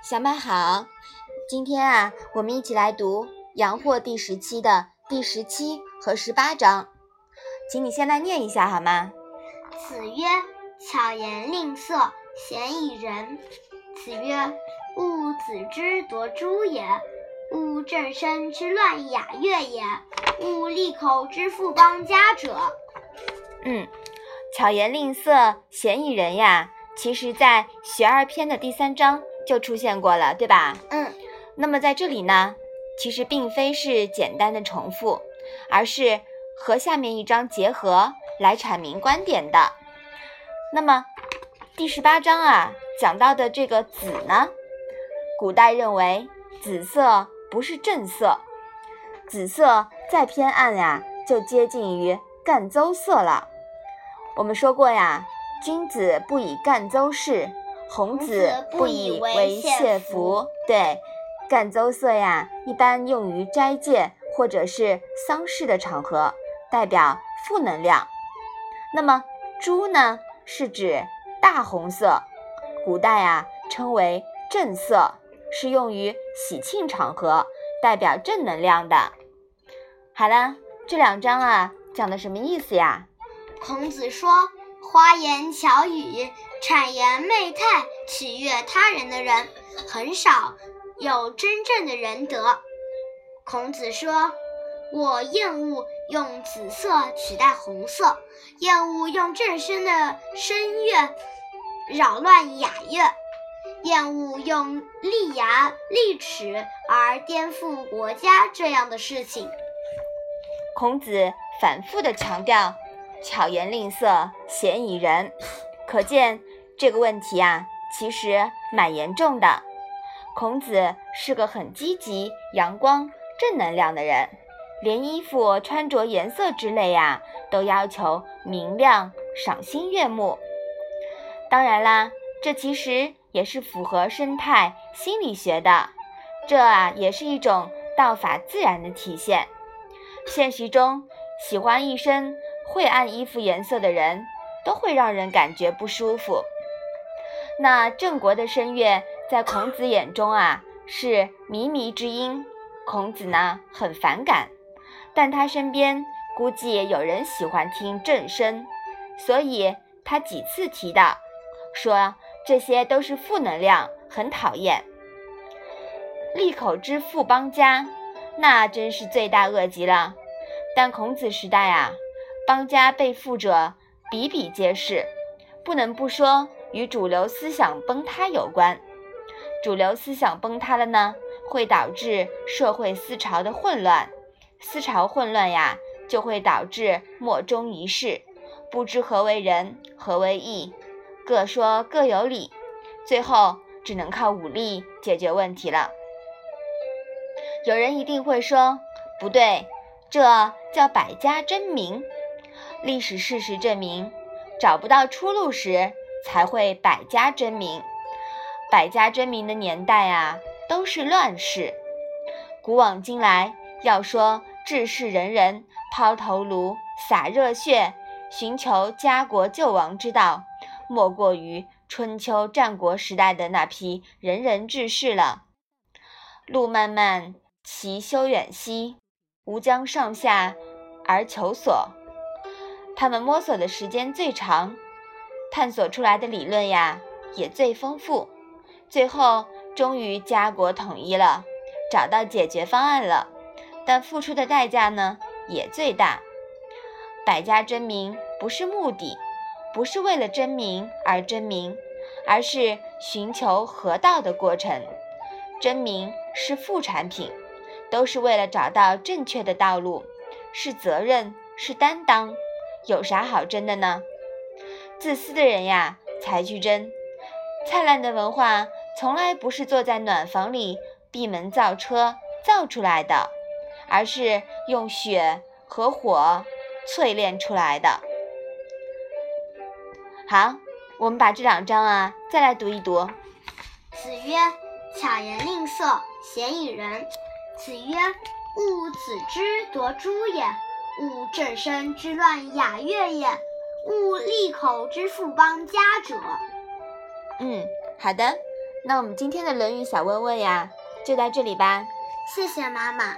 小麦好，今天啊，我们一起来读《阳货》第十期的第十七和十八章，请你先来念一下好吗？子曰：“巧言令色，鲜矣仁。”子曰：“吾子之夺诸也，吾正身之乱雅乐也，吾利口之富邦家者。”嗯，巧言令色，鲜矣仁呀。其实，在学而篇的第三章。就出现过了，对吧？嗯。那么在这里呢，其实并非是简单的重复，而是和下面一章结合来阐明观点的。那么第十八章啊，讲到的这个紫呢，古代认为紫色不是正色，紫色再偏暗呀，就接近于赣州色了。我们说过呀，君子不以赣州事。红紫不以为谢服，对，赣州色呀，一般用于斋戒或者是丧事的场合，代表负能量。那么朱呢，是指大红色，古代啊称为正色，是用于喜庆场合，代表正能量的。好了，这两章啊讲的什么意思呀？孔子说。花言巧语、谄言媚态、取悦他人的人，很少有真正的仁德。孔子说：“我厌恶用紫色取代红色，厌恶用正声的声乐扰乱雅乐，厌恶用利牙利齿而颠覆国家这样的事情。”孔子反复的强调。巧言令色，鲜矣仁。可见这个问题啊，其实蛮严重的。孔子是个很积极、阳光、正能量的人，连衣服穿着颜色之类呀，都要求明亮、赏心悦目。当然啦，这其实也是符合生态心理学的，这啊也是一种道法自然的体现。现实中，喜欢一身。晦暗衣服颜色的人都会让人感觉不舒服。那郑国的声乐在孔子眼中啊是靡靡之音，孔子呢很反感，但他身边估计有人喜欢听正声，所以他几次提到，说这些都是负能量，很讨厌。利口之富邦家，那真是罪大恶极了。但孔子时代啊。邦家被富者比比皆是，不能不说与主流思想崩塌有关。主流思想崩塌了呢，会导致社会思潮的混乱，思潮混乱呀，就会导致莫衷一是，不知何为仁，何为义，各说各有理，最后只能靠武力解决问题了。有人一定会说，不对，这叫百家争鸣。历史事实证明，找不到出路时才会百家争鸣。百家争鸣的年代啊，都是乱世。古往今来，要说治世仁人抛头颅、洒热血，寻求家国救亡之道，莫过于春秋战国时代的那批仁人志士了。路漫漫其修远兮，吾将上下而求索。他们摸索的时间最长，探索出来的理论呀也最丰富，最后终于家国统一了，找到解决方案了，但付出的代价呢也最大。百家争鸣不是目的，不是为了争鸣而争鸣，而是寻求合道的过程。争鸣是副产品，都是为了找到正确的道路，是责任，是担当。有啥好争的呢？自私的人呀才去争。灿烂的文化从来不是坐在暖房里闭门造车造出来的，而是用血和火淬炼出来的。好，我们把这两章啊再来读一读。子曰：“巧言令色，鲜矣仁。”子曰：“勿子之夺诸也。”勿正身之乱雅乐也，勿利口之富邦家者。嗯，好的。那我们今天的《论语》小问问呀，就到这里吧。谢谢妈妈。